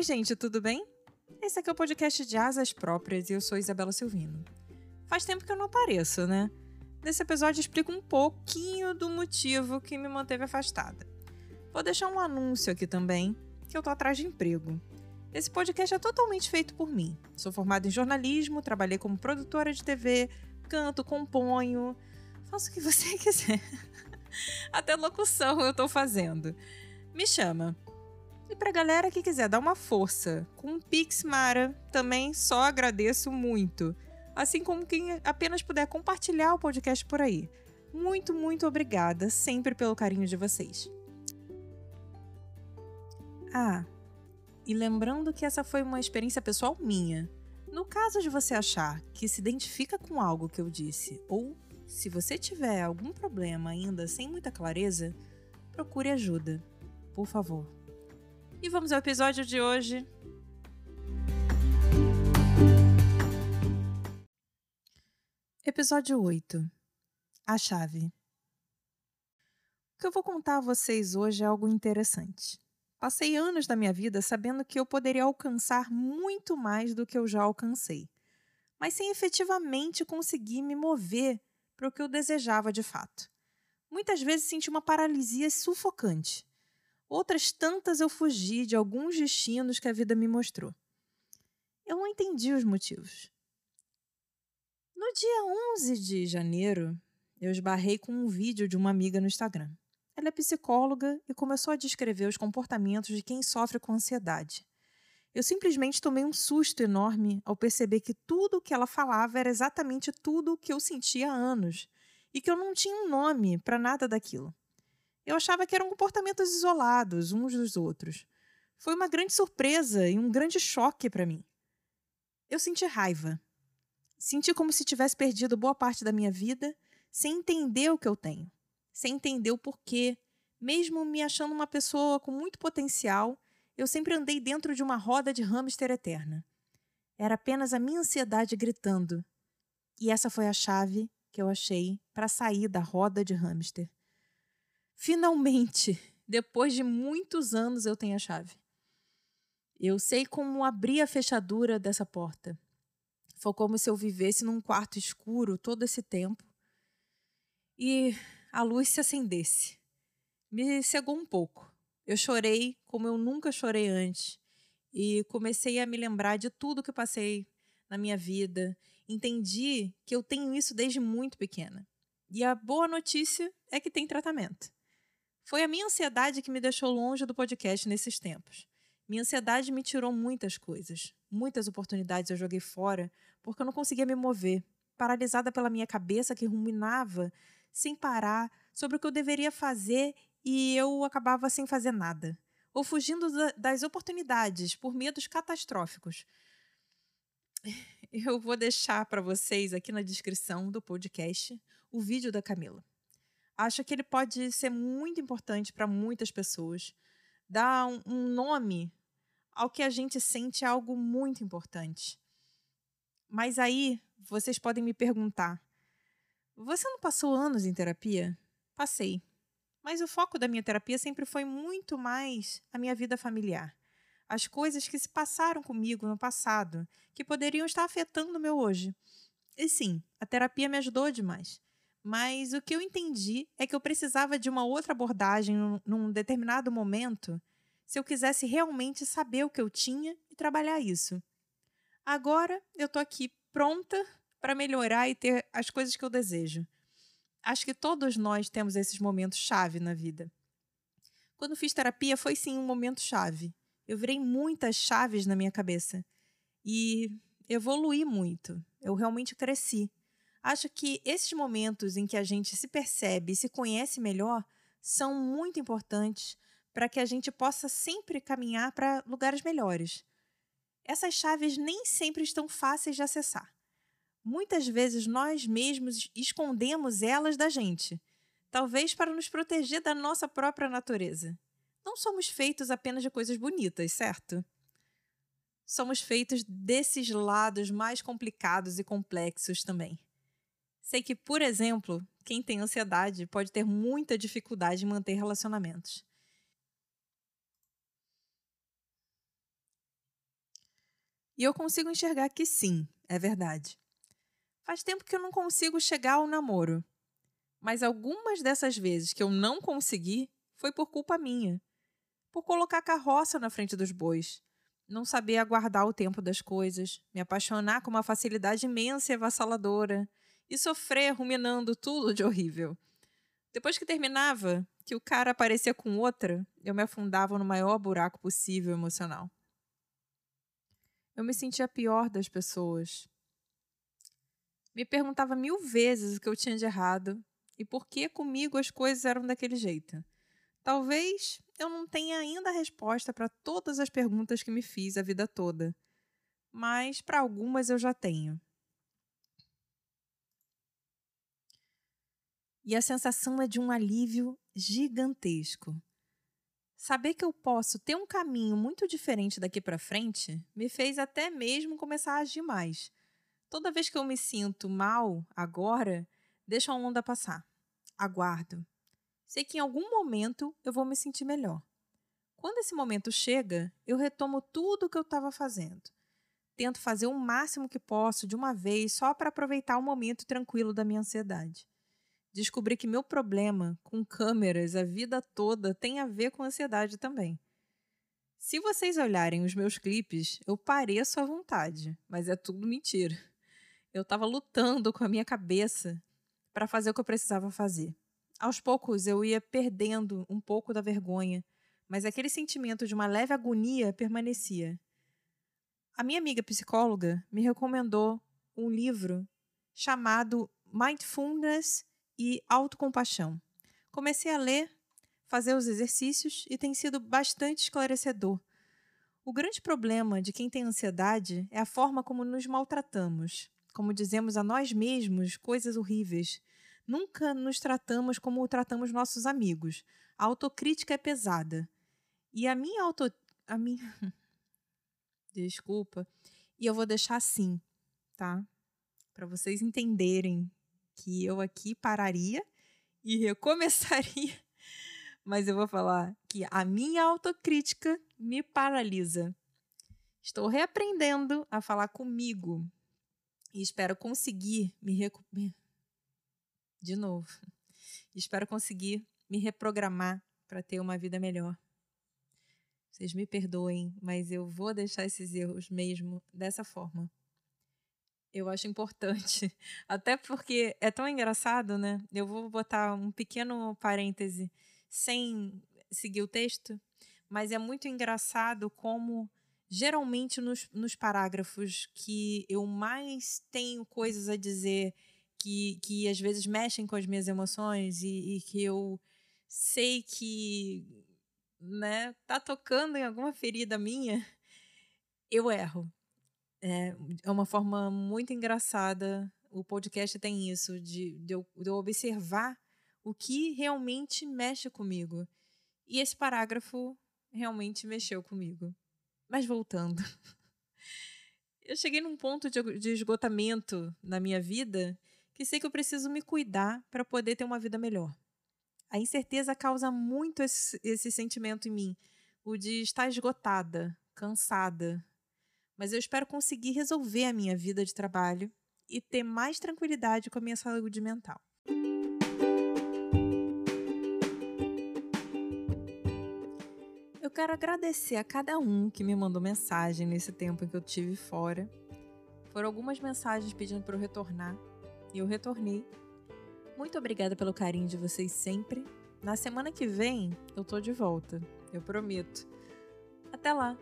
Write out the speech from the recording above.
Oi, gente, tudo bem? Esse aqui é o podcast de Asas Próprias e eu sou Isabela Silvino. Faz tempo que eu não apareço, né? Nesse episódio explico um pouquinho do motivo que me manteve afastada. Vou deixar um anúncio aqui também, que eu tô atrás de emprego. Esse podcast é totalmente feito por mim. Sou formada em jornalismo, trabalhei como produtora de TV, canto, componho, faço o que você quiser. Até locução eu tô fazendo. Me chama. E pra galera que quiser dar uma força com um Pix Mara, também só agradeço muito. Assim como quem apenas puder compartilhar o podcast por aí. Muito, muito obrigada sempre pelo carinho de vocês. Ah, e lembrando que essa foi uma experiência pessoal minha. No caso de você achar que se identifica com algo que eu disse, ou se você tiver algum problema ainda sem muita clareza, procure ajuda, por favor. E vamos ao episódio de hoje. Episódio 8 A Chave. O que eu vou contar a vocês hoje é algo interessante. Passei anos da minha vida sabendo que eu poderia alcançar muito mais do que eu já alcancei, mas sem efetivamente conseguir me mover para o que eu desejava de fato. Muitas vezes senti uma paralisia sufocante Outras tantas eu fugi de alguns destinos que a vida me mostrou. Eu não entendi os motivos. No dia 11 de janeiro, eu esbarrei com um vídeo de uma amiga no Instagram. Ela é psicóloga e começou a descrever os comportamentos de quem sofre com ansiedade. Eu simplesmente tomei um susto enorme ao perceber que tudo o que ela falava era exatamente tudo o que eu sentia há anos e que eu não tinha um nome para nada daquilo. Eu achava que eram comportamentos isolados uns dos outros. Foi uma grande surpresa e um grande choque para mim. Eu senti raiva. Senti como se tivesse perdido boa parte da minha vida sem entender o que eu tenho, sem entender o porquê. Mesmo me achando uma pessoa com muito potencial, eu sempre andei dentro de uma roda de hamster eterna. Era apenas a minha ansiedade gritando. E essa foi a chave que eu achei para sair da roda de hamster. Finalmente, depois de muitos anos, eu tenho a chave. Eu sei como abrir a fechadura dessa porta. Foi como se eu vivesse num quarto escuro todo esse tempo e a luz se acendesse. Me cegou um pouco. Eu chorei como eu nunca chorei antes e comecei a me lembrar de tudo que passei na minha vida. Entendi que eu tenho isso desde muito pequena. E a boa notícia é que tem tratamento. Foi a minha ansiedade que me deixou longe do podcast nesses tempos. Minha ansiedade me tirou muitas coisas. Muitas oportunidades eu joguei fora porque eu não conseguia me mover, paralisada pela minha cabeça que ruminava sem parar sobre o que eu deveria fazer e eu acabava sem fazer nada, ou fugindo das oportunidades por medos catastróficos. Eu vou deixar para vocês aqui na descrição do podcast o vídeo da Camila acho que ele pode ser muito importante para muitas pessoas. Dar um, um nome ao que a gente sente é algo muito importante. Mas aí vocês podem me perguntar: você não passou anos em terapia? Passei. Mas o foco da minha terapia sempre foi muito mais a minha vida familiar. As coisas que se passaram comigo no passado, que poderiam estar afetando o meu hoje. E sim, a terapia me ajudou demais. Mas o que eu entendi é que eu precisava de uma outra abordagem num, determinado momento se eu quisesse realmente saber o que eu tinha e trabalhar isso. Agora eu tô aqui pronta para melhorar e ter as coisas que eu desejo. Acho que todos nós temos esses momentos chave na vida. Quando fiz terapia foi sim um momento chave. Eu virei muitas chaves na minha cabeça e evolui muito. Eu realmente cresci. Acho que esses momentos em que a gente se percebe e se conhece melhor são muito importantes para que a gente possa sempre caminhar para lugares melhores. Essas chaves nem sempre estão fáceis de acessar. Muitas vezes nós mesmos escondemos elas da gente, talvez para nos proteger da nossa própria natureza. Não somos feitos apenas de coisas bonitas, certo? Somos feitos desses lados mais complicados e complexos também. Sei que, por exemplo, quem tem ansiedade pode ter muita dificuldade em manter relacionamentos. E eu consigo enxergar que sim, é verdade. Faz tempo que eu não consigo chegar ao namoro. Mas algumas dessas vezes que eu não consegui foi por culpa minha. Por colocar carroça na frente dos bois. Não saber aguardar o tempo das coisas. Me apaixonar com uma facilidade imensa e avassaladora. E sofrer ruminando tudo de horrível. Depois que terminava, que o cara aparecia com outra, eu me afundava no maior buraco possível emocional. Eu me sentia pior das pessoas. Me perguntava mil vezes o que eu tinha de errado e por que comigo as coisas eram daquele jeito. Talvez eu não tenha ainda a resposta para todas as perguntas que me fiz a vida toda, mas para algumas eu já tenho. E a sensação é de um alívio gigantesco. Saber que eu posso ter um caminho muito diferente daqui para frente me fez até mesmo começar a agir mais. Toda vez que eu me sinto mal agora, deixo a onda passar. Aguardo. Sei que em algum momento eu vou me sentir melhor. Quando esse momento chega, eu retomo tudo o que eu estava fazendo. Tento fazer o máximo que posso de uma vez só para aproveitar o momento tranquilo da minha ansiedade descobri que meu problema com câmeras a vida toda tem a ver com ansiedade também. Se vocês olharem os meus clipes, eu pareço à vontade, mas é tudo mentira. Eu estava lutando com a minha cabeça para fazer o que eu precisava fazer. Aos poucos eu ia perdendo um pouco da vergonha, mas aquele sentimento de uma leve agonia permanecia. A minha amiga psicóloga me recomendou um livro chamado Mindfulness e autocompaixão. Comecei a ler, fazer os exercícios e tem sido bastante esclarecedor. O grande problema de quem tem ansiedade é a forma como nos maltratamos, como dizemos a nós mesmos coisas horríveis. Nunca nos tratamos como tratamos nossos amigos. A autocrítica é pesada. E a minha auto. A minha. Desculpa. E eu vou deixar assim, tá? Para vocês entenderem que eu aqui pararia e recomeçaria, mas eu vou falar que a minha autocrítica me paralisa. Estou reaprendendo a falar comigo e espero conseguir me recuperar. De novo. Espero conseguir me reprogramar para ter uma vida melhor. Vocês me perdoem, mas eu vou deixar esses erros mesmo dessa forma eu acho importante. Até porque é tão engraçado, né? Eu vou botar um pequeno parêntese sem seguir o texto, mas é muito engraçado como geralmente nos, nos parágrafos que eu mais tenho coisas a dizer que, que às vezes mexem com as minhas emoções e, e que eu sei que né, tá tocando em alguma ferida minha, eu erro. É, é uma forma muito engraçada. O podcast tem isso, de, de, eu, de eu observar o que realmente mexe comigo. E esse parágrafo realmente mexeu comigo. Mas voltando. Eu cheguei num ponto de, de esgotamento na minha vida que sei que eu preciso me cuidar para poder ter uma vida melhor. A incerteza causa muito esse, esse sentimento em mim, o de estar esgotada, cansada, mas eu espero conseguir resolver a minha vida de trabalho e ter mais tranquilidade com a minha saúde mental. Eu quero agradecer a cada um que me mandou mensagem nesse tempo em que eu tive fora. Foram algumas mensagens pedindo para eu retornar e eu retornei. Muito obrigada pelo carinho de vocês sempre. Na semana que vem eu tô de volta, eu prometo. Até lá!